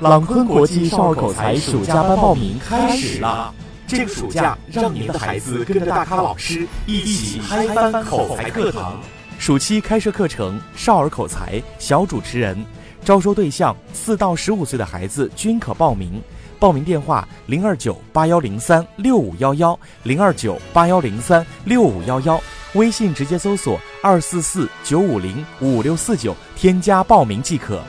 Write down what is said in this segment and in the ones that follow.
朗坤国际少儿口才暑假班报名开始啦！这个暑假，让您的孩子跟着大咖老师一起嗨翻口才课堂。暑期开设课程，少儿口才小主持人，招收对象四到十五岁的孩子均可报名。报名电话：零二九八幺零三六五幺幺，零二九八幺零三六五幺幺。微信直接搜索二四四九五零五六四九，添加报名即可。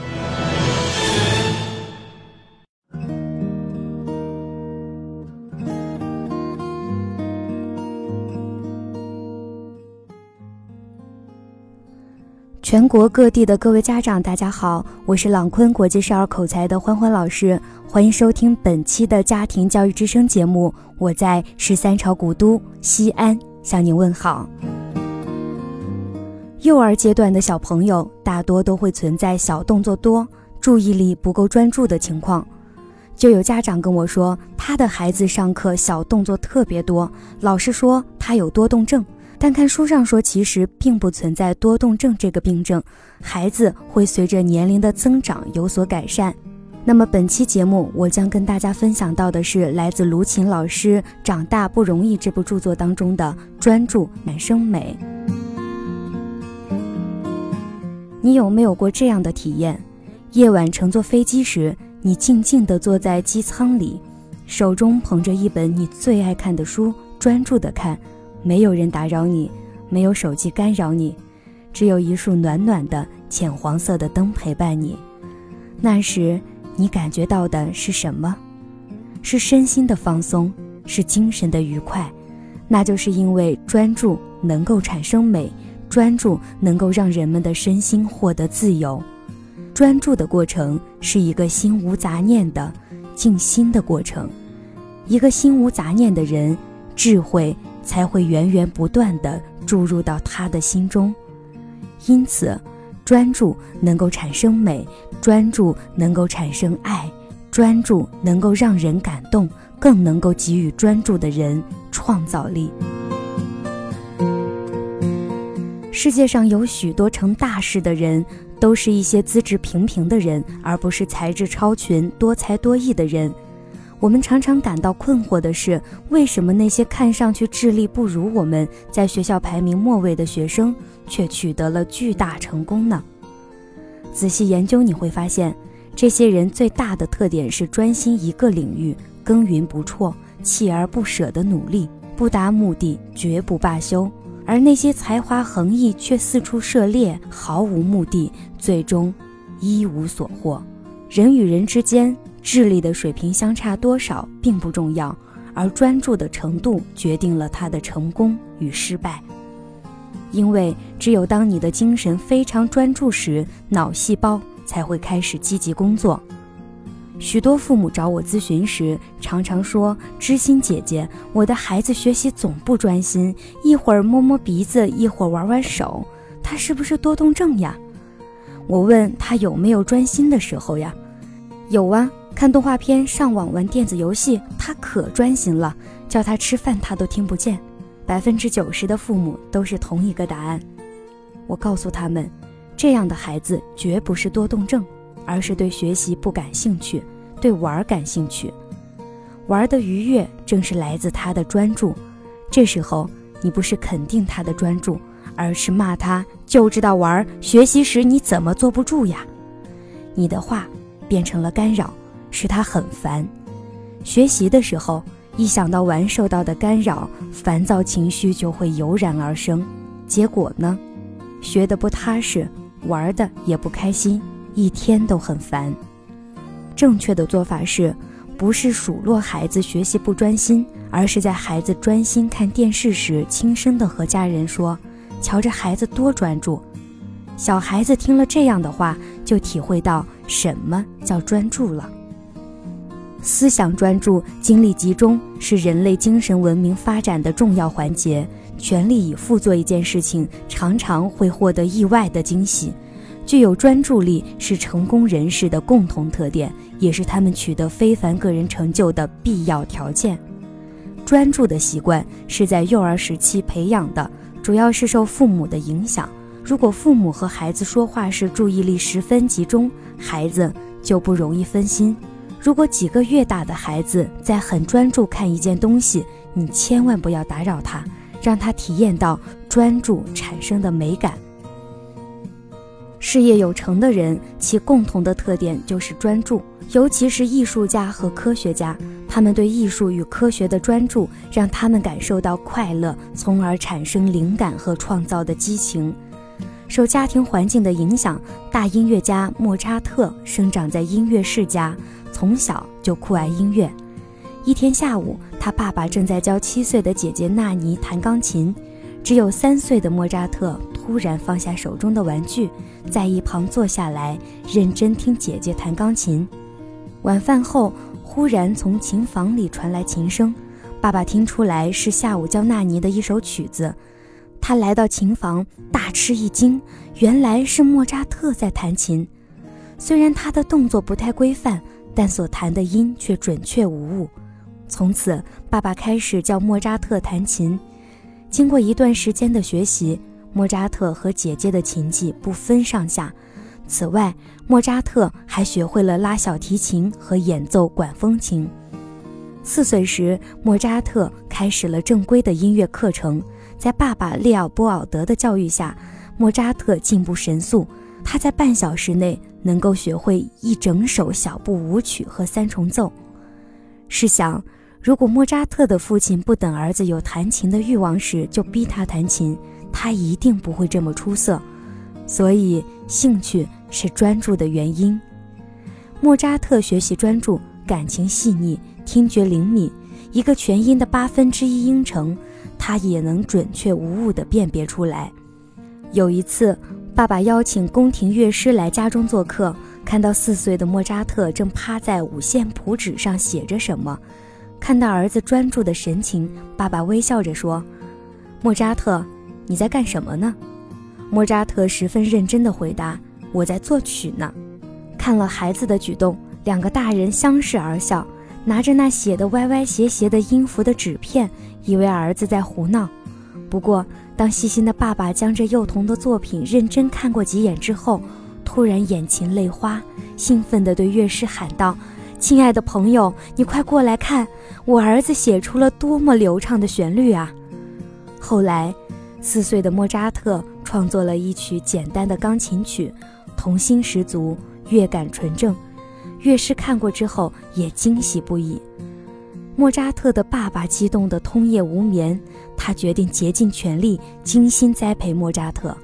全国各地的各位家长，大家好，我是朗坤国际少儿口才的欢欢老师，欢迎收听本期的家庭教育之声节目。我在十三朝古都西安向您问好。幼儿阶段的小朋友大多都会存在小动作多、注意力不够专注的情况，就有家长跟我说，他的孩子上课小动作特别多，老师说他有多动症。但看书上说，其实并不存在多动症这个病症，孩子会随着年龄的增长有所改善。那么本期节目，我将跟大家分享到的是来自卢琴老师《长大不容易》这部著作当中的专注产生美。你有没有过这样的体验？夜晚乘坐飞机时，你静静地坐在机舱里，手中捧着一本你最爱看的书，专注地看。没有人打扰你，没有手机干扰你，只有一束暖暖的浅黄色的灯陪伴你。那时，你感觉到的是什么？是身心的放松，是精神的愉快。那就是因为专注能够产生美，专注能够让人们的身心获得自由。专注的过程是一个心无杂念的静心的过程。一个心无杂念的人，智慧。才会源源不断地注入到他的心中，因此，专注能够产生美，专注能够产生爱，专注能够让人感动，更能够给予专注的人创造力。世界上有许多成大事的人，都是一些资质平平的人，而不是才智超群、多才多艺的人。我们常常感到困惑的是，为什么那些看上去智力不如我们，在学校排名末位的学生，却取得了巨大成功呢？仔细研究，你会发现，这些人最大的特点是专心一个领域，耕耘不辍，锲而不舍的努力，不达目的绝不罢休；而那些才华横溢却四处涉猎，毫无目的，最终一无所获。人与人之间。智力的水平相差多少并不重要，而专注的程度决定了他的成功与失败。因为只有当你的精神非常专注时，脑细胞才会开始积极工作。许多父母找我咨询时，常常说：“知心姐姐，我的孩子学习总不专心，一会儿摸摸鼻子，一会儿玩玩手，他是不是多动症呀？”我问他有没有专心的时候呀？有啊。看动画片、上网、玩电子游戏，他可专心了。叫他吃饭，他都听不见。百分之九十的父母都是同一个答案。我告诉他们，这样的孩子绝不是多动症，而是对学习不感兴趣，对玩感兴趣。玩的愉悦正是来自他的专注。这时候，你不是肯定他的专注，而是骂他就知道玩，学习时你怎么坐不住呀？你的话变成了干扰。使他很烦，学习的时候一想到玩受到的干扰，烦躁情绪就会油然而生。结果呢，学的不踏实，玩的也不开心，一天都很烦。正确的做法是，不是数落孩子学习不专心，而是在孩子专心看电视时，轻声的和家人说：“瞧着孩子多专注。”小孩子听了这样的话，就体会到什么叫专注了。思想专注、精力集中是人类精神文明发展的重要环节。全力以赴做一件事情，常常会获得意外的惊喜。具有专注力是成功人士的共同特点，也是他们取得非凡个人成就的必要条件。专注的习惯是在幼儿时期培养的，主要是受父母的影响。如果父母和孩子说话时注意力十分集中，孩子就不容易分心。如果几个月大的孩子在很专注看一件东西，你千万不要打扰他，让他体验到专注产生的美感。事业有成的人，其共同的特点就是专注，尤其是艺术家和科学家，他们对艺术与科学的专注，让他们感受到快乐，从而产生灵感和创造的激情。受家庭环境的影响，大音乐家莫扎特生长在音乐世家。从小就酷爱音乐。一天下午，他爸爸正在教七岁的姐姐纳尼弹钢琴，只有三岁的莫扎特突然放下手中的玩具，在一旁坐下来，认真听姐姐弹钢琴。晚饭后，忽然从琴房里传来琴声，爸爸听出来是下午教纳尼的一首曲子。他来到琴房，大吃一惊，原来是莫扎特在弹琴。虽然他的动作不太规范。但所弹的音却准确无误。从此，爸爸开始教莫扎特弹琴。经过一段时间的学习，莫扎特和姐姐的琴技不分上下。此外，莫扎特还学会了拉小提琴和演奏管风琴。四岁时，莫扎特开始了正规的音乐课程。在爸爸列奥波尔德的教育下，莫扎特进步神速。他在半小时内。能够学会一整首小步舞曲和三重奏。试想，如果莫扎特的父亲不等儿子有弹琴的欲望时就逼他弹琴，他一定不会这么出色。所以，兴趣是专注的原因。莫扎特学习专注，感情细腻，听觉灵敏，一个全音的八分之一音程，他也能准确无误地辨别出来。有一次。爸爸邀请宫廷乐师来家中做客，看到四岁的莫扎特正趴在五线谱纸上写着什么，看到儿子专注的神情，爸爸微笑着说：“莫扎特，你在干什么呢？”莫扎特十分认真地回答：“我在作曲呢。”看了孩子的举动，两个大人相视而笑，拿着那写的歪歪斜斜的音符的纸片，以为儿子在胡闹。不过，当细心的爸爸将这幼童的作品认真看过几眼之后，突然眼噙泪花，兴奋地对乐师喊道：“亲爱的朋友，你快过来看，我儿子写出了多么流畅的旋律啊！”后来，四岁的莫扎特创作了一曲简单的钢琴曲，童心十足，乐感纯正。乐师看过之后也惊喜不已。莫扎特的爸爸激动得通夜无眠，他决定竭尽全力精心栽培莫扎特。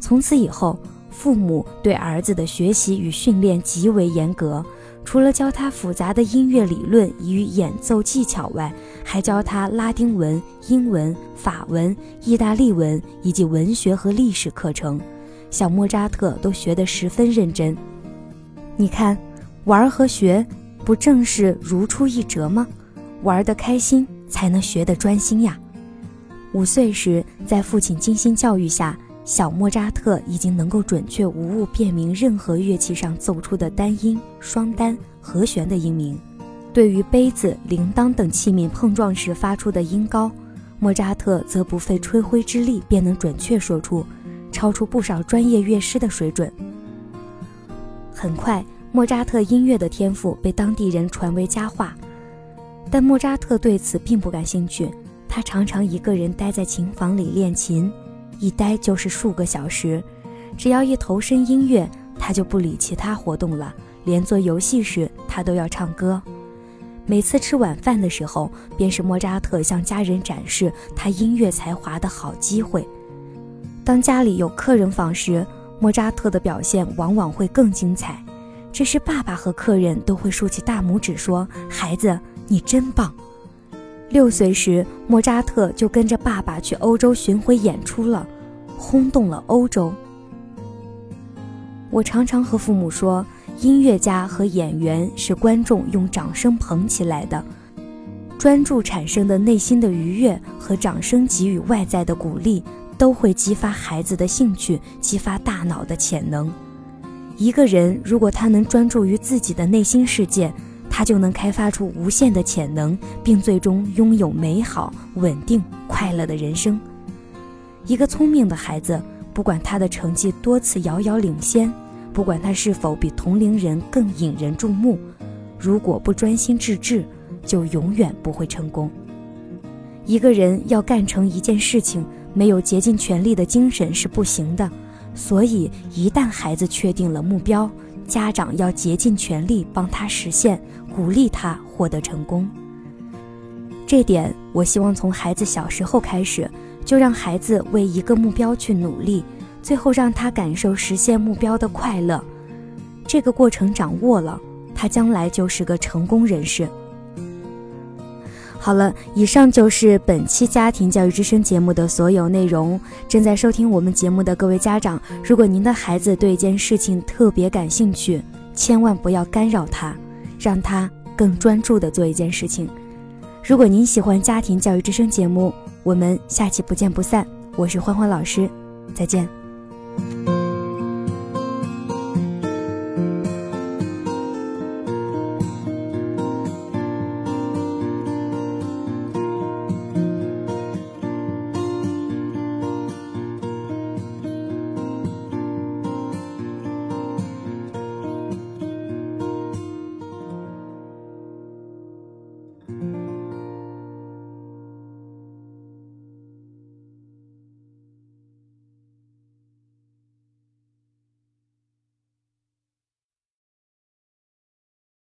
从此以后，父母对儿子的学习与训练极为严格，除了教他复杂的音乐理论与演奏技巧外，还教他拉丁文、英文、法文、意大利文以及文学和历史课程。小莫扎特都学得十分认真。你看，玩和学，不正是如出一辙吗？玩得开心，才能学得专心呀。五岁时，在父亲精心教育下，小莫扎特已经能够准确无误辨明任何乐器上奏出的单音、双单、和弦的音名。对于杯子、铃铛等器皿碰撞时发出的音高，莫扎特则不费吹灰之力便能准确说出，超出不少专业乐师的水准。很快，莫扎特音乐的天赋被当地人传为佳话。但莫扎特对此并不感兴趣，他常常一个人待在琴房里练琴，一待就是数个小时。只要一投身音乐，他就不理其他活动了，连做游戏时他都要唱歌。每次吃晚饭的时候，便是莫扎特向家人展示他音乐才华的好机会。当家里有客人访时，莫扎特的表现往往会更精彩。这时，爸爸和客人都会竖起大拇指说：“孩子。”你真棒！六岁时，莫扎特就跟着爸爸去欧洲巡回演出了，轰动了欧洲。我常常和父母说，音乐家和演员是观众用掌声捧起来的，专注产生的内心的愉悦和掌声给予外在的鼓励，都会激发孩子的兴趣，激发大脑的潜能。一个人如果他能专注于自己的内心世界，他就能开发出无限的潜能，并最终拥有美好、稳定、快乐的人生。一个聪明的孩子，不管他的成绩多次遥遥领先，不管他是否比同龄人更引人注目，如果不专心致志，就永远不会成功。一个人要干成一件事情，没有竭尽全力的精神是不行的。所以，一旦孩子确定了目标，家长要竭尽全力帮他实现，鼓励他获得成功。这点，我希望从孩子小时候开始，就让孩子为一个目标去努力，最后让他感受实现目标的快乐。这个过程掌握了，他将来就是个成功人士。好了，以上就是本期家庭教育之声节目的所有内容。正在收听我们节目的各位家长，如果您的孩子对一件事情特别感兴趣，千万不要干扰他，让他更专注的做一件事情。如果您喜欢家庭教育之声节目，我们下期不见不散。我是欢欢老师，再见。